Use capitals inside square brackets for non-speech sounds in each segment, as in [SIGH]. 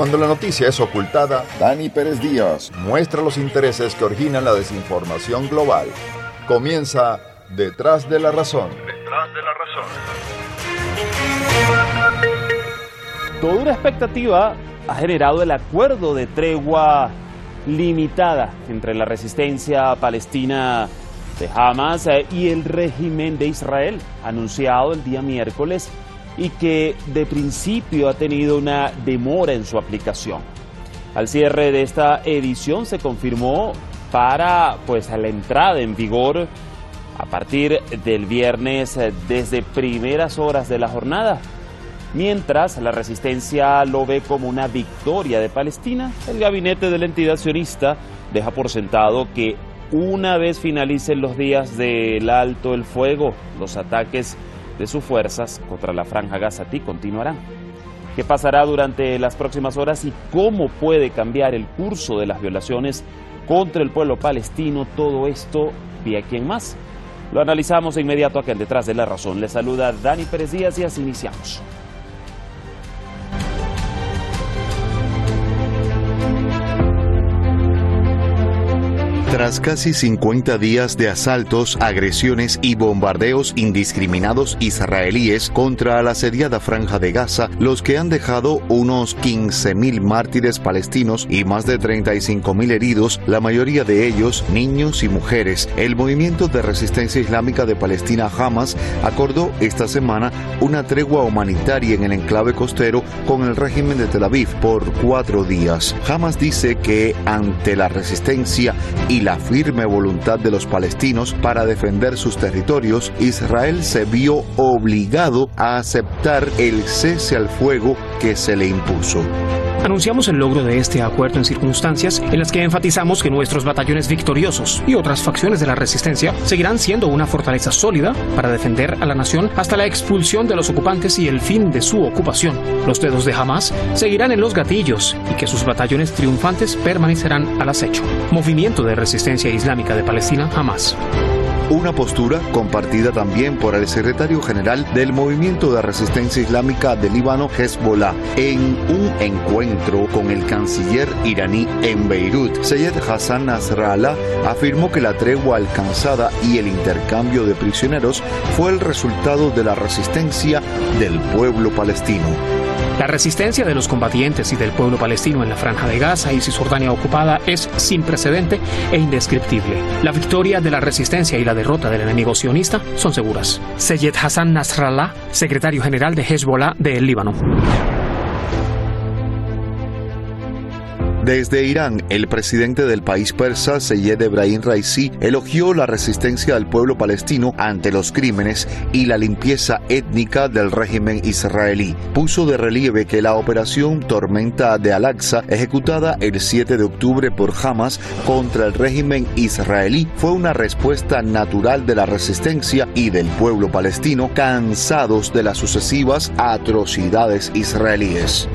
Cuando la noticia es ocultada, Dani Pérez Díaz muestra los intereses que originan la desinformación global. Comienza Detrás de la Razón. Detrás de la Razón. Toda una expectativa ha generado el acuerdo de tregua limitada entre la resistencia palestina de Hamas eh, y el régimen de Israel, anunciado el día miércoles y que de principio ha tenido una demora en su aplicación. Al cierre de esta edición se confirmó para pues la entrada en vigor a partir del viernes eh, desde primeras horas de la jornada. Mientras la resistencia lo ve como una victoria de Palestina, el gabinete de la entidad sionista deja por sentado que una vez finalicen los días del alto el fuego, los ataques de sus fuerzas contra la franja Gazatí continuarán. ¿Qué pasará durante las próximas horas y cómo puede cambiar el curso de las violaciones contra el pueblo palestino? Todo esto vía quien más. Lo analizamos de inmediato acá en Detrás de la Razón. Le saluda Dani Pérez Díaz y así iniciamos. Tras casi 50 días de asaltos, agresiones y bombardeos indiscriminados israelíes contra la asediada franja de Gaza, los que han dejado unos 15.000 mártires palestinos y más de 35.000 heridos, la mayoría de ellos niños y mujeres, el movimiento de resistencia islámica de Palestina Hamas acordó esta semana una tregua humanitaria en el enclave costero con el régimen de Tel Aviv por cuatro días. Hamas dice que ante la resistencia y la firme voluntad de los palestinos para defender sus territorios, Israel se vio obligado a aceptar el cese al fuego que se le impuso. Anunciamos el logro de este acuerdo en circunstancias en las que enfatizamos que nuestros batallones victoriosos y otras facciones de la resistencia seguirán siendo una fortaleza sólida para defender a la nación hasta la expulsión de los ocupantes y el fin de su ocupación. Los dedos de Hamas seguirán en los gatillos y que sus batallones triunfantes permanecerán al acecho. Movimiento de Resistencia Islámica de Palestina, Hamas una postura compartida también por el secretario general del Movimiento de Resistencia Islámica del Líbano, Hezbollah, en un encuentro con el canciller iraní en Beirut. Seyed Hassan Nasrallah afirmó que la tregua alcanzada y el intercambio de prisioneros fue el resultado de la resistencia del pueblo palestino. La resistencia de los combatientes y del pueblo palestino en la franja de Gaza y Cisjordania ocupada es sin precedente e indescriptible. La victoria de la resistencia y la derrota del enemigo sionista son seguras. Seyed Hassan Nasrallah, secretario general de Hezbollah del Líbano. Desde Irán, el presidente del país persa, Seyed Ebrahim Raisi, elogió la resistencia del pueblo palestino ante los crímenes y la limpieza étnica del régimen israelí. Puso de relieve que la operación Tormenta de Al-Aqsa, ejecutada el 7 de octubre por Hamas contra el régimen israelí, fue una respuesta natural de la resistencia y del pueblo palestino cansados de las sucesivas atrocidades israelíes.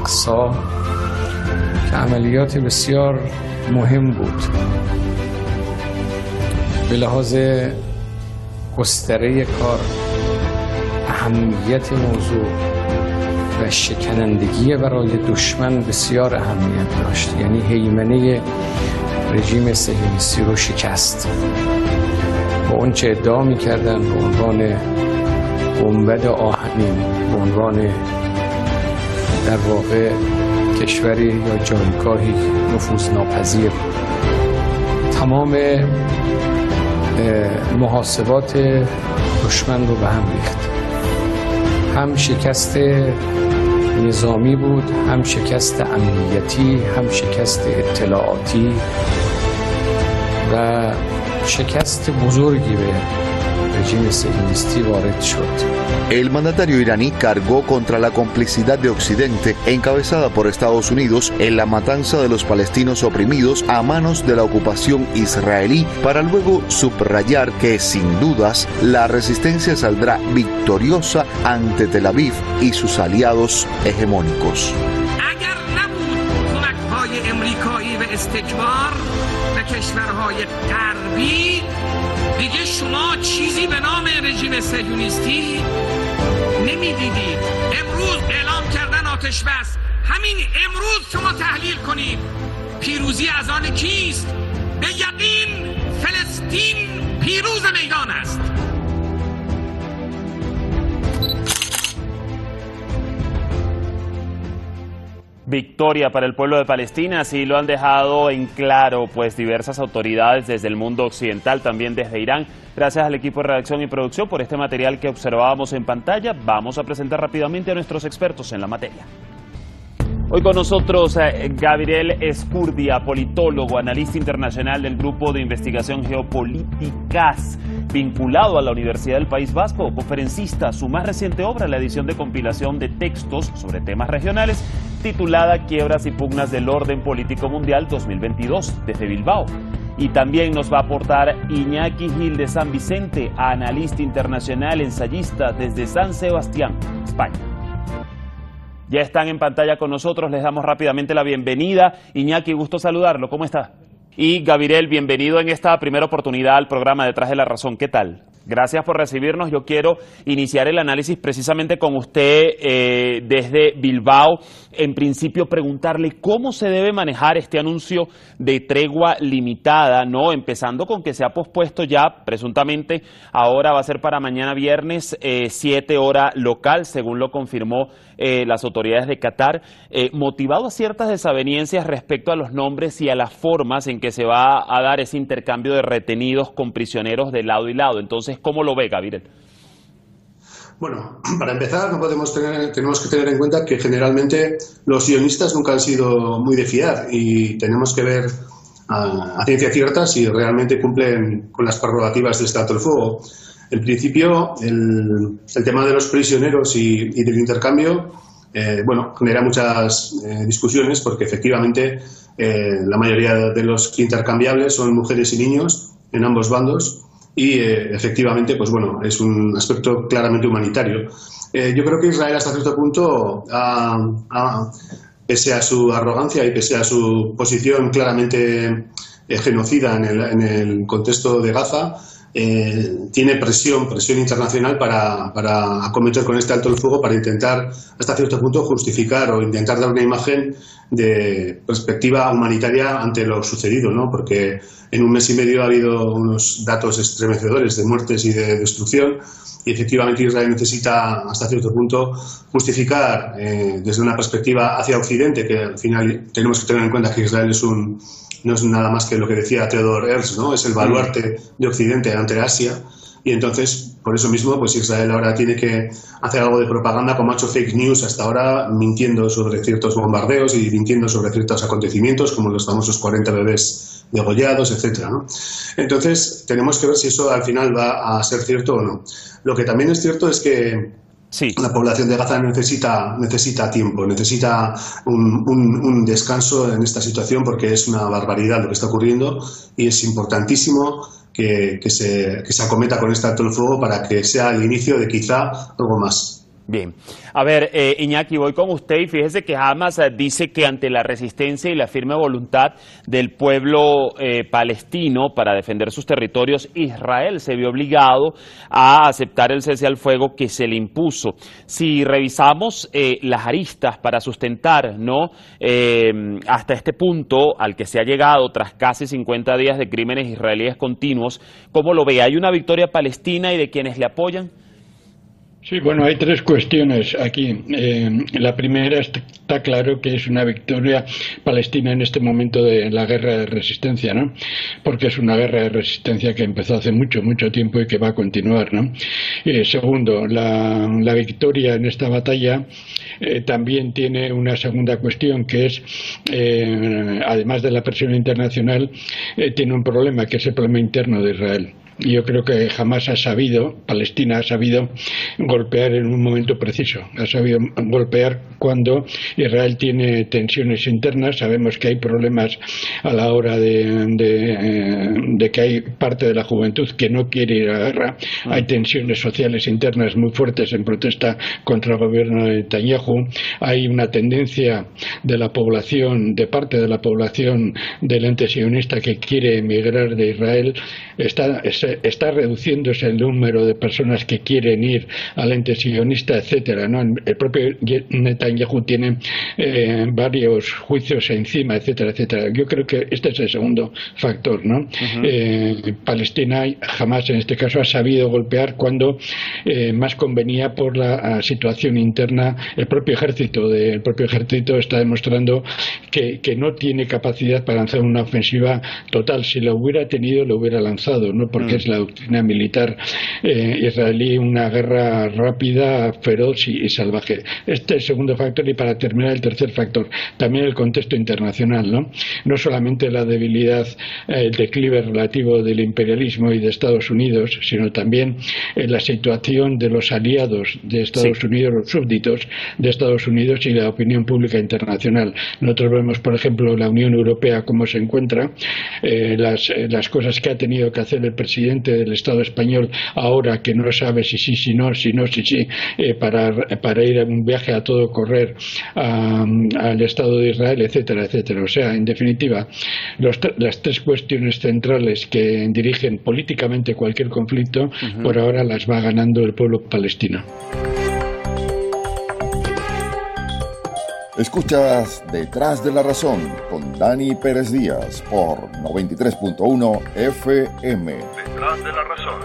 اقصا که عملیات بسیار مهم بود. به لحاظ گستره کار اهمیت موضوع و شکنندگی برای دشمن بسیار اهمیت داشت. یعنی حیمنه رژیم سهیونیستی رو شکست. با اون چه ادعا می‌کردن؟ به عنوان گنبد آهنین به عنوان در واقع کشوری یا جایگاهی نفوذ ناپذیر. تمام محاسبات دشمن رو به هم ریخت. هم شکست نظامی بود هم شکست امنیتی هم شکست اطلاعاتی و شکست بزرگی به El mandatario iraní cargó contra la complicidad de Occidente, encabezada por Estados Unidos, en la matanza de los palestinos oprimidos a manos de la ocupación israelí, para luego subrayar que, sin dudas, la resistencia saldrá victoriosa ante Tel Aviv y sus aliados hegemónicos. دیگه شما چیزی به نام رژیم سهیونیستی نمی‌دیدید امروز اعلام کردن آتش بس. همین امروز شما تحلیل کنید. پیروزی از آن کیست؟ به یقین فلسطین پیروز میدان است. Victoria para el pueblo de Palestina, así lo han dejado en claro pues diversas autoridades desde el mundo occidental, también desde Irán. Gracias al equipo de redacción y producción por este material que observábamos en pantalla. Vamos a presentar rápidamente a nuestros expertos en la materia. Hoy con nosotros eh, Gabriel Escurdia, politólogo, analista internacional del Grupo de Investigación Geopolíticas, vinculado a la Universidad del País Vasco, conferencista, su más reciente obra, la edición de compilación de textos sobre temas regionales, titulada Quiebras y pugnas del orden político mundial 2022, desde Bilbao. Y también nos va a aportar Iñaki Gil de San Vicente, analista internacional, ensayista desde San Sebastián, España. Ya están en pantalla con nosotros, les damos rápidamente la bienvenida. Iñaki, gusto saludarlo, ¿cómo está? Y Gabriel, bienvenido en esta primera oportunidad al programa Detrás de la Razón. ¿Qué tal? Gracias por recibirnos. Yo quiero iniciar el análisis precisamente con usted eh, desde Bilbao. En principio, preguntarle cómo se debe manejar este anuncio de tregua limitada, ¿no? Empezando con que se ha pospuesto ya, presuntamente, ahora va a ser para mañana viernes, eh, siete hora local, según lo confirmó eh, las autoridades de Qatar, motivado a ciertas desavenencias respecto a los nombres y a las formas en que se va a dar ese intercambio de retenidos con prisioneros de lado y lado. Entonces, ¿cómo lo ve, Gabriel? Bueno, [CLEARS THROAT] para empezar, no podemos tener, tenemos que tener en cuenta que generalmente los guionistas nunca han sido muy de fiar y tenemos que ver a, ciencia cierta si realmente cumplen con las prerrogativas del Estado del Fuego. En principio, el, tema de los prisioneros y, del intercambio, eh, bueno, genera muchas eh, discusiones porque efectivamente eh, la mayoría de los intercambiables son mujeres y niños en ambos bandos y efectivamente, pues bueno, es un aspecto claramente humanitario. Yo creo que Israel hasta cierto punto, pese a su arrogancia y pese a su posición claramente genocida en el, en el, contexto de Gaza, tiene presión, presión internacional para, para, acometer con este alto el fuego, para intentar hasta cierto punto justificar o intentar dar una imagen de perspectiva humanitaria ante lo sucedido, ¿no? Porque en un mes y medio ha habido unos datos estremecedores de muertes y de destrucción y efectivamente Israel necesita hasta cierto punto justificar eh, desde una perspectiva hacia Occidente, que al final tenemos que tener en cuenta que Israel es un, no es nada más que lo que decía Theodor Herzl, ¿no? es el baluarte de Occidente ante Asia y entonces, por eso mismo, pues Israel ahora tiene que hacer algo de propaganda, como ha hecho fake news hasta ahora, mintiendo sobre ciertos bombardeos y mintiendo sobre ciertos acontecimientos, como los famosos 40 bebés degollados, etcétera. ¿no? Entonces, tenemos que ver si eso al final va a ser cierto o no. Lo que también es cierto es que La población de Gaza necesita, necesita tiempo, necesita un, descanso en esta situación porque es una barbaridad lo que está ocurriendo y es importantísimo que, se, que se acometa con este acto del fuego para que sea el inicio de quizá algo más. Bien. A ver, eh, Iñaki, voy con usted y fíjese que Hamas eh, dice que ante la resistencia y la firme voluntad del pueblo eh, palestino para defender sus territorios, Israel se vio obligado a aceptar el cese al fuego que se le impuso. Si revisamos las aristas para sustentar no hasta este punto al que se ha llegado tras casi 50 días de crímenes israelíes continuos, ¿cómo lo ve? ¿Hay una victoria palestina y de quienes le apoyan? Sí, bueno, hay tres cuestiones aquí. Eh, la primera está claro que es una victoria palestina en este momento de la guerra de resistencia, ¿no? Porque es una guerra de resistencia que empezó hace mucho, mucho tiempo y que va a continuar, ¿no? Eh, segundo, la, victoria en esta batalla eh, también tiene una segunda cuestión que es, además de la presión internacional, tiene un problema que es el problema interno de Israel. Yo creo que jamás ha sabido, Palestina ha sabido golpear en un momento preciso, ha sabido golpear cuando Israel tiene tensiones internas, sabemos que hay problemas a la hora de, de, que hay parte de la juventud que no quiere ir a la guerra, mm. hay tensiones sociales internas muy fuertes en protesta contra el gobierno de Netanyahu, hay una tendencia de la población, de parte de la población del ente sionista que quiere emigrar de Israel, está, está reduciéndose el número de personas que quieren ir al ente sionista, etcétera. ¿no? El propio Netanyahu tiene eh, varios juicios encima, etcétera, etcétera. Yo creo que este es el segundo factor. ¿no? Eh, Palestina jamás en este caso ha sabido golpear cuando eh, más convenía por la situación interna. El propio ejército, de, el propio ejército está demostrando que, que no tiene capacidad para lanzar una ofensiva total. Si lo hubiera tenido, lo hubiera lanzado, no porque. Es la doctrina militar eh, israelí una guerra rápida, feroz y, salvaje. Este es el segundo factor y para terminar el tercer factor, también el contexto internacional, ¿no? No solamente la debilidad, eh, el declive relativo del imperialismo y de Estados Unidos, sino también eh, la situación de los aliados de Estados Unidos, los súbditos de Estados Unidos y la opinión pública internacional. Nosotros vemos, por ejemplo, la Unión Europea cómo se encuentra, las, las cosas que ha tenido que hacer el presidente del Estado español ahora que no sabe si sí, si no, si no, si sí, eh, para, para ir a un viaje a todo correr al Estado de Israel, etcétera, etcétera. O sea, en definitiva, las tres cuestiones centrales que dirigen políticamente cualquier conflicto, por ahora las va ganando el pueblo palestino. Escuchas Detrás de la Razón con Dani Pérez Díaz por 93.1 FM. Detrás de la Razón.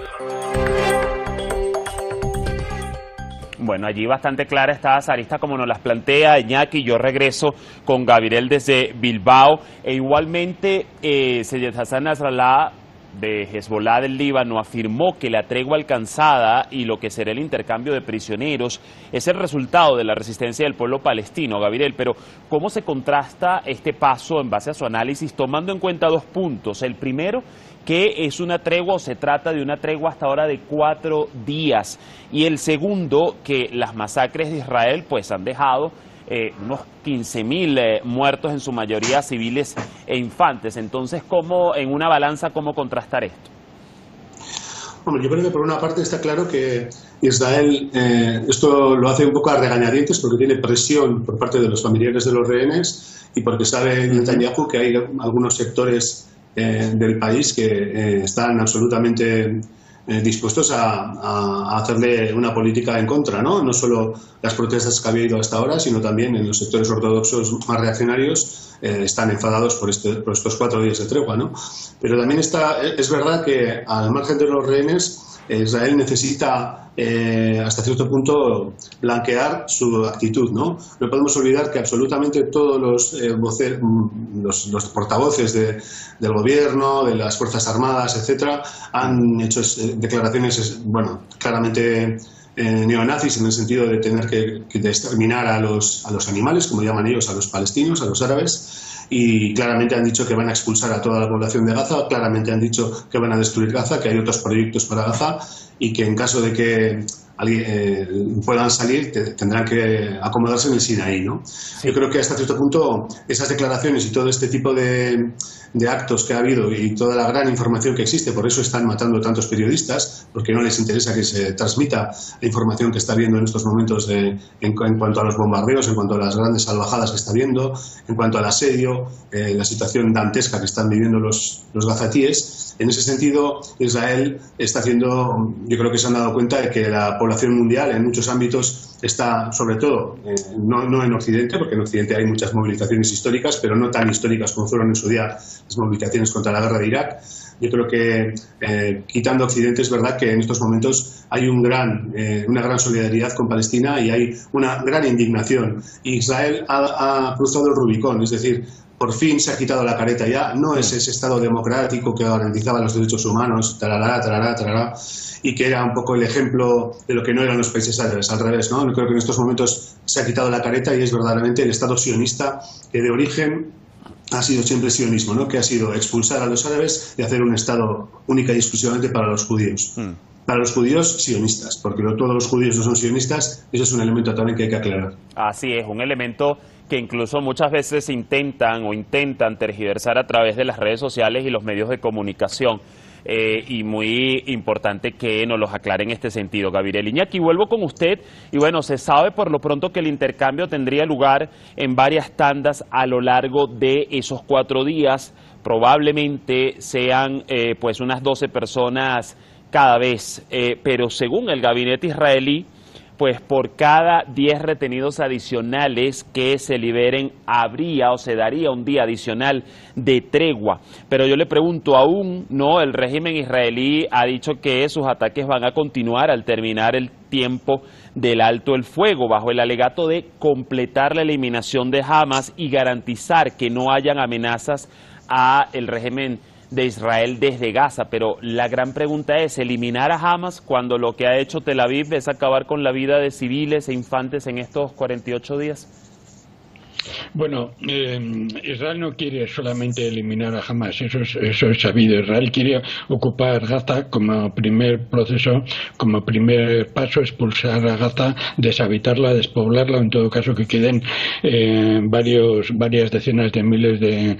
Bueno, allí bastante clara está Sarista como nos las plantea Iñaki. Yo regreso con Gabriel desde Bilbao. E igualmente, eh, Seyed Hassan Nasrallah de Hezbollah del Líbano afirmó que la tregua alcanzada y lo que será el intercambio de prisioneros es el resultado de la resistencia del pueblo palestino, Gabriel. Pero, ¿cómo se contrasta este paso en base a su análisis, tomando en cuenta dos puntos? El primero, que es una tregua o se trata de una tregua hasta ahora de cuatro días. Y el segundo, que las masacres de Israel pues han dejado eh, unos 15.000 eh, muertos, en su mayoría civiles e infantes. Entonces, ¿cómo, en una balanza, cómo contrastar esto? Bueno, yo creo que por una parte está claro que Israel eh, esto lo hace un poco a regañadientes porque tiene presión por parte de los familiares de los rehenes y porque sabe Netanyahu que hay algunos sectores del país que están absolutamente eh, dispuestos a, hacerle una política en contra, ¿no? No solo las protestas que ha habido hasta ahora, sino también en los sectores ortodoxos más reaccionarios eh, están enfadados por, este, estos cuatro días de tregua, ¿no? Pero también está, es verdad que al margen de los rehenes, Israel necesita eh, hasta cierto punto blanquear su actitud. ¿no? no podemos olvidar que absolutamente todos los, eh, mm, portavoces del gobierno, de las Fuerzas Armadas, etcétera, han hecho eh, declaraciones bueno, claramente neonazis en el sentido de tener que, que exterminar a los, a los animales, como llaman ellos, a los palestinos, a los árabes y claramente han dicho que van a expulsar a toda la población de Gaza, claramente han dicho que van a destruir Gaza, que hay otros proyectos para Gaza y que en caso de que eh, puedan salir tendrán que acomodarse en el Sinaí. ¿no? Yo creo que hasta cierto punto esas declaraciones y todo este tipo de, de, actos que ha habido y toda la gran información que existe, por eso están matando tantos periodistas, porque no les interesa que se transmita la información que está viendo en estos momentos de, en, cuanto a los bombardeos, en cuanto a las grandes salvajadas que está viendo, en cuanto al asedio, eh, la situación dantesca que están viviendo los, los gazatíes. En ese sentido, Israel está haciendo, yo creo que se han dado cuenta de que la población mundial en muchos ámbitos está, sobre todo, eh, no, en Occidente, porque en Occidente hay muchas movilizaciones históricas, pero no tan históricas como fueron en su día las movilizaciones contra la guerra de Irak. Yo creo que, eh, quitando Occidente, es verdad que en estos momentos hay un gran, eh, una gran solidaridad con Palestina y hay una gran indignación. Israel ha, ha cruzado el Rubicón, es decir, por fin se ha quitado la careta ya, no es ese Estado democrático que garantizaba los derechos humanos, tarará, tarará, tarará, y que era un poco el ejemplo de lo que no eran los países árabes, al revés, ¿no? Creo que en estos momentos se ha quitado la careta y es verdaderamente el Estado sionista que de origen ha sido siempre sionismo, ¿no? que ha sido expulsar a los árabes y hacer un Estado única y exclusivamente para los judíos. Hmm. Para los judíos sionistas, porque no todos los judíos no son sionistas, eso es un elemento también que hay que aclarar. Así es, un elemento que incluso muchas veces intentan o intentan tergiversar a través de las redes sociales y los medios de comunicación. Eh, y muy importante que nos los aclare en este sentido. Gabriel Iñaki, vuelvo con usted y bueno, se sabe por lo pronto que el intercambio tendría lugar en varias tandas a lo largo de esos cuatro días. Probablemente sean eh, pues unas 12 personas cada vez, eh, pero según el gabinete israelí, pues por cada 10 retenidos adicionales que se liberen habría o se daría un día adicional de tregua. Pero yo le pregunto, aún no, el régimen israelí ha dicho que sus ataques van a continuar al terminar el tiempo del alto el fuego, bajo el alegato de completar la eliminación de Hamas y garantizar que no hayan amenazas a el régimen de Israel desde Gaza, pero la gran pregunta es, ¿eliminar a Hamas cuando lo que ha hecho Tel Aviv es acabar con la vida de civiles e infantes en estos 48 días? Bueno, eh, Israel no quiere solamente eliminar a Hamas, eso es, eso es sabido. Israel quiere ocupar Gaza como primer proceso, como primer paso, expulsar a Gaza, deshabitarla, despoblarla, en todo caso que queden eh, varios, varias decenas de miles de,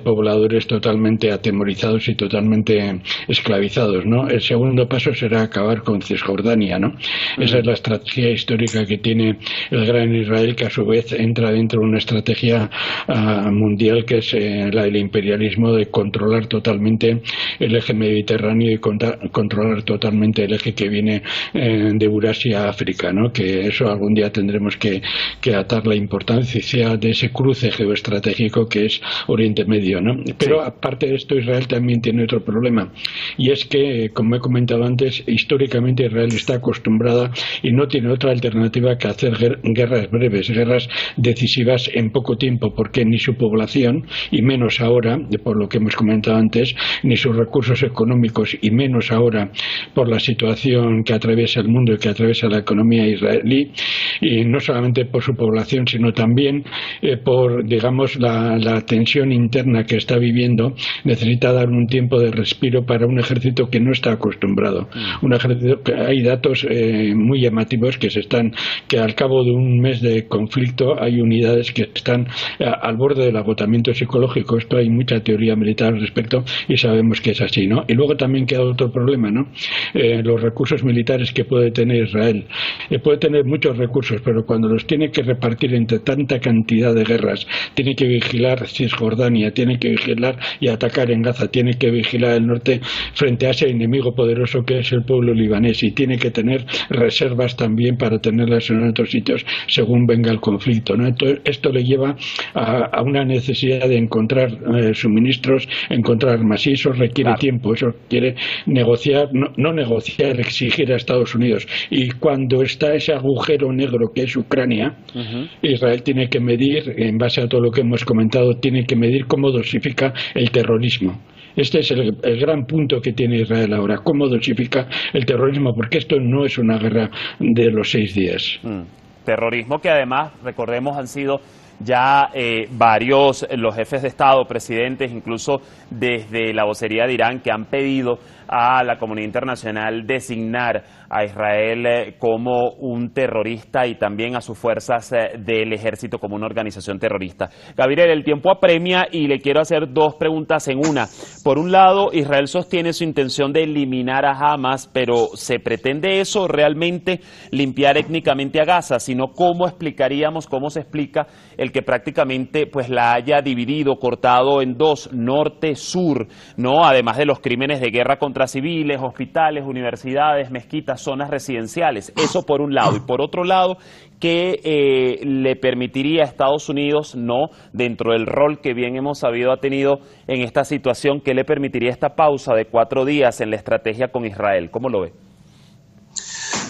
pobladores totalmente atemorizados y totalmente esclavizados. ¿no? El segundo paso será acabar con Cisjordania. ¿no? Esa es la estrategia histórica que tiene el gran Israel, que a su vez entra dentro de una estrategia ah, mundial que es eh, la del imperialismo de controlar totalmente el eje mediterráneo y controlar totalmente el eje que viene eh, de Eurasia a África, ¿no? que eso algún día tendremos que, atar la importancia de ese cruce geoestratégico que es Oriente Medio. ¿no? Pero aparte de esto, Israel también tiene otro problema y es que, como he comentado antes, históricamente Israel está acostumbrada y no tiene otra alternativa que hacer guerras breves, guerras decisivas en poco tiempo porque ni su población, y menos ahora, por lo que hemos comentado antes, ni sus recursos económicos, y menos ahora por la situación que atraviesa el mundo y que atraviesa la economía israelí, y no solamente por su población, sino también eh, por, digamos, la, tensión interna que está viviendo, necesita dar un tiempo de respiro para un ejército que no está acostumbrado. Mm. Un ejército que hay datos eh, muy llamativos que se están, que al cabo de un mes de conflicto hay unidades que están eh, al borde del agotamiento psicológico. Esto hay mucha teoría militar al respecto y sabemos que es así, ¿no? Y luego también queda otro problema, ¿no? Eh, los recursos militares que puede tener Israel. Eh, puede tener muchos recursos, pero cuando los tiene que repartir entre tanta cantidad de guerras, tiene que vigilar Cisjordania, tiene que vigilar y atacar en Gaza, tiene que vigilar el norte frente a ese enemigo poderoso que es el pueblo libanés y tiene que tener reservas también para tenerlas en otros sitios según venga el conflicto, ¿no? Entonces, esto le lleva a, una necesidad de encontrar eh, suministros, encontrar armas. Y eso requiere tiempo, eso quiere negociar, no, negociar, exigir a Estados Unidos. Y cuando está ese agujero negro que es Ucrania, Israel tiene que medir, en base a todo lo que hemos comentado, tiene que medir cómo dosifica el terrorismo. Este es el, gran punto que tiene Israel ahora, cómo dosifica el terrorismo, porque esto no es una guerra de los seis días. Mm. Terrorismo que además, recordemos, han sido ya eh, varios, los jefes de Estado, presidentes, incluso desde la vocería de Irán, que han pedido a la comunidad internacional designar a Israel eh, como un terrorista y también a sus fuerzas eh, del ejército como una organización terrorista. Gabriel, el tiempo apremia y le quiero hacer dos preguntas en una. Por un lado, Israel sostiene su intención de eliminar a Hamas, pero ¿se pretende eso realmente limpiar étnicamente a Gaza? Sino, ¿cómo explicaríamos, cómo se explica el que prácticamente pues la haya dividido, cortado en dos, norte-sur, ¿no? Además de los crímenes de guerra contra civiles, hospitales, universidades, mezquitas, zonas residenciales. Eso por un lado. Y por otro lado, que eh, le permitiría a Estados Unidos, no dentro del rol que bien hemos sabido ha tenido en esta situación, que le permitiría esta pausa de cuatro días en la estrategia con Israel. ¿Cómo lo ve?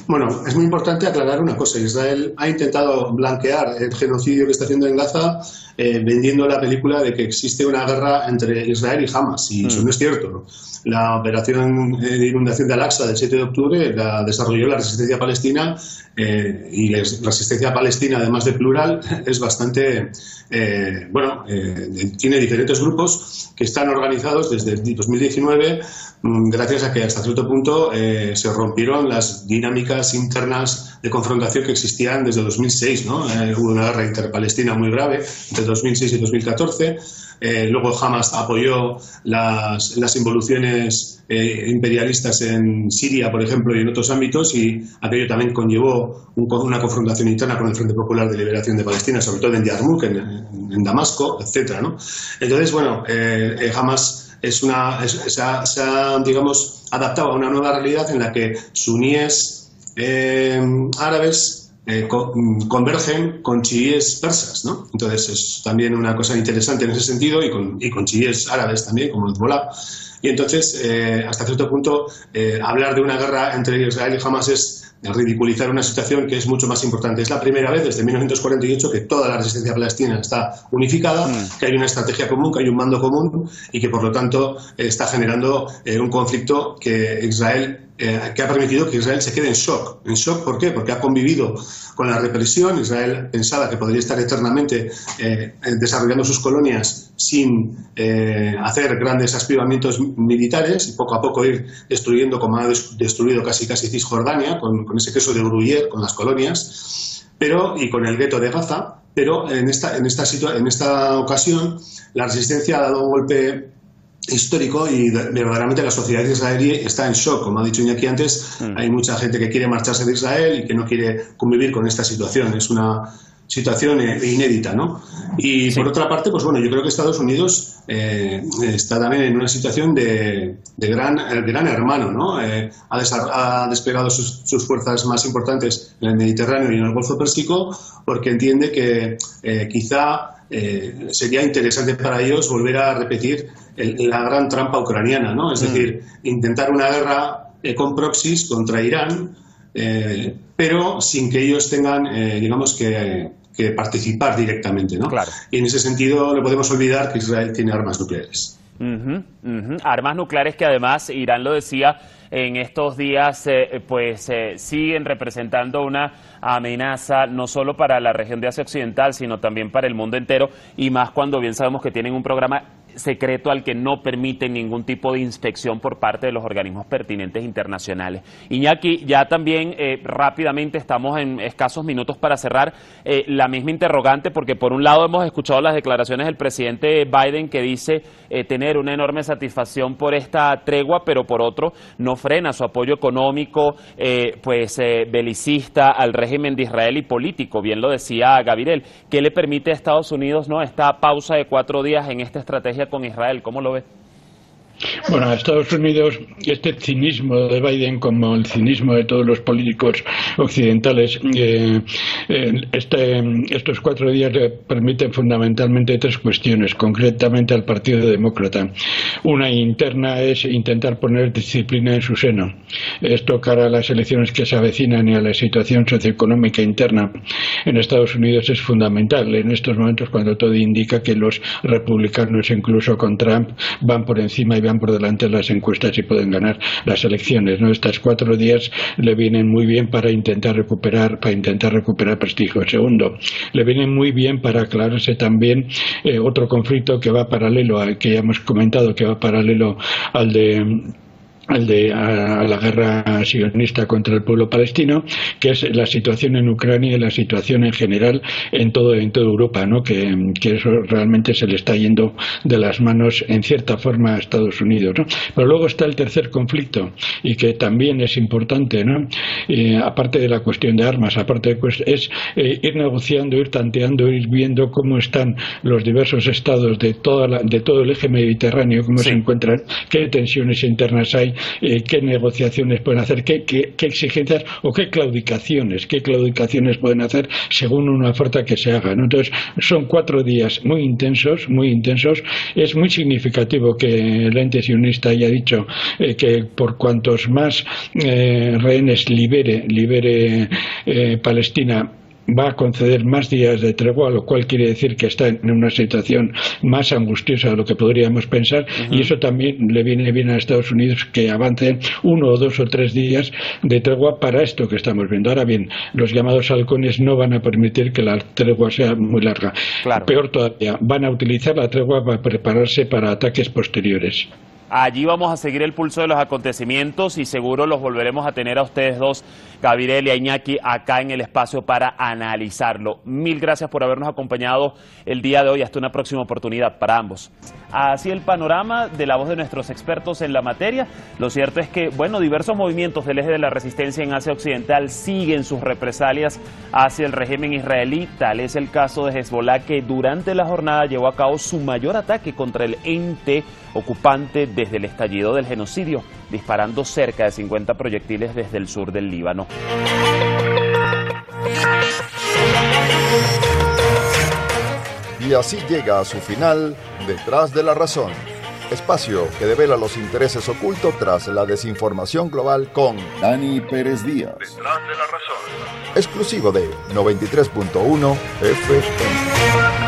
Bueno, es muy importante aclarar una cosa. Israel ha intentado blanquear el genocidio que está haciendo en Gaza eh, vendiendo la película de que existe una guerra entre Israel y Hamas. Y eso mm. no es cierto. La operación de inundación de Al-Aqsa del 7 de octubre la desarrolló la resistencia palestina eh, y la resistencia palestina, además de plural, [LAUGHS] es bastante, eh, bueno, tiene diferentes grupos que están organizados desde el 2019 mm, gracias a que hasta cierto punto se rompieron las dinámicas internas de confrontación que existían desde 2006. ¿no? hubo una guerra interpalestina muy grave entre 2006 y 2014. Eh, luego Hamas apoyó las, las involuciones eh, imperialistas en Siria, por ejemplo, y en otros ámbitos, y aquello también conllevó una confrontación interna con el Frente Popular de Liberación de Palestina, sobre todo en Yarmouk, en, Damasco, etcétera, ¿no? Entonces, bueno, eh, Hamas es una, se, ha, digamos, adaptado a una nueva realidad en la que suníes árabes eh, convergen con chiíes persas, ¿no? Entonces es también una cosa interesante en ese sentido y con, chiíes árabes también, como Hezbollah. Y entonces, eh, hasta cierto punto, eh, hablar de una guerra entre Israel y Hamas es ridiculizar una situación que es mucho más importante. Es la primera vez desde 1948 que toda la resistencia palestina está unificada, mm. que hay una estrategia común, que hay un mando común y que, por lo tanto, está generando un conflicto que Israel eh, que ha permitido que Israel se quede en shock. ¿En shock por qué? Porque ha convivido con la represión. Israel pensaba que podría estar eternamente eh, desarrollando sus colonias sin eh, hacer grandes aspiramientos militares y poco a poco ir destruyendo, como ha destruido casi casi Cisjordania, con, ese queso de Gruyère, con las colonias, pero y con el gueto de Gaza. Pero en esta, en esta, en esta ocasión la resistencia ha dado un golpe histórico y verdaderamente la sociedad israelí está en shock. Como ha dicho Iñaki antes, mm. hay mucha gente que quiere marcharse de Israel y que no quiere convivir con esta situación. Es una situación eh, inédita, ¿no? Y por otra parte, pues bueno, yo creo que Estados Unidos eh, está también en una situación de, gran, gran hermano, ¿no? Eh, ha, desplegado sus, sus, fuerzas más importantes en el Mediterráneo y en el Golfo Pérsico porque entiende que quizá sería interesante para ellos volver a repetir la gran trampa ucraniana, ¿no? Es mm. decir, intentar una guerra eh, con proxies contra Irán, eh, pero sin que ellos tengan, eh, digamos, que, participar directamente, ¿no? Y en ese sentido no podemos olvidar que Israel tiene armas nucleares. Armas nucleares que además, Irán lo decía, en estos días pues siguen representando una amenaza no solo para la región de Asia Occidental, sino también para el mundo entero y más cuando bien sabemos que tienen un programa secreto al que no permiten ningún tipo de inspección por parte de los organismos pertinentes internacionales. Iñaki, ya también eh, rápidamente estamos en escasos minutos para cerrar eh, la misma interrogante, porque por un lado hemos escuchado las declaraciones del presidente Biden que dice eh, tener una enorme satisfacción por esta tregua, pero por otro no frena su apoyo económico, pues belicista al régimen de Israel y político, bien lo decía Gabriel, que le permite a Estados Unidos no esta pausa de cuatro días en esta estrategia con Israel. ¿Cómo lo ve? Bueno, a Estados Unidos, este cinismo de Biden, como el cinismo de todos los políticos occidentales, eh, eh, este, estos cuatro días le permiten fundamentalmente tres cuestiones, concretamente al Partido Demócrata. Una interna es intentar poner disciplina en su seno. Esto cara a las elecciones que se avecinan y a la situación socioeconómica interna en Estados Unidos es fundamental. En estos momentos, cuando todo indica que los republicanos, incluso con Trump, van por encima y por delante las encuestas y pueden ganar las elecciones. ¿no? Estas cuatro días le vienen muy bien para intentar recuperar, para intentar recuperar prestigio. Segundo, le vienen muy bien para aclararse también eh, otro conflicto que va paralelo al que ya hemos comentado, que va paralelo al de al de a, la guerra sionista contra el pueblo palestino, que es la situación en Ucrania y la situación en general en todo en toda Europa, ¿no? Que, eso realmente se le está yendo de las manos en cierta forma a Estados Unidos, ¿no? Pero luego está el tercer conflicto y que también es importante, ¿no? aparte de la cuestión de armas, aparte de es eh, ir negociando, ir tanteando, ir viendo cómo están los diversos estados de toda de todo el eje mediterráneo, cómo se encuentran, qué tensiones internas hay eh, qué negociaciones pueden hacer, qué, qué, exigencias o qué claudicaciones, qué claudicaciones pueden hacer según una oferta que se haga. Entonces, son cuatro días muy intensos, muy intensos. Es muy significativo que el ente sionista haya dicho eh, que por cuantos más eh, rehenes libere, libere Palestina, va a conceder más días de tregua, lo cual quiere decir que está en una situación más angustiosa de lo que podríamos pensar, y eso también le viene bien a Estados Unidos que avancen uno o dos o tres días de tregua para esto que estamos viendo. Ahora bien, los llamados halcones no van a permitir que la tregua sea muy larga. Peor todavía, van a utilizar la tregua para prepararse para ataques posteriores. Allí vamos a seguir el pulso de los acontecimientos y seguro los volveremos a tener a ustedes dos, Gabriel y Iñaki, acá en el espacio para analizarlo. Mil gracias por habernos acompañado el día de hoy. Hasta una próxima oportunidad para ambos. Así el panorama de la voz de nuestros expertos en la materia. Lo cierto es que, bueno, diversos movimientos del eje de la resistencia en Asia Occidental siguen sus represalias hacia el régimen israelí. Tal es el caso de Hezbollah, que durante la jornada llevó a cabo su mayor ataque contra el ente ocupante desde el estallido del genocidio, disparando cerca de 50 proyectiles desde el sur del Líbano. Y así llega a su final Detrás de la Razón, espacio que devela los intereses ocultos tras la desinformación global con Dani Pérez Díaz. Detrás de la Razón. Exclusivo de 93.1 FM.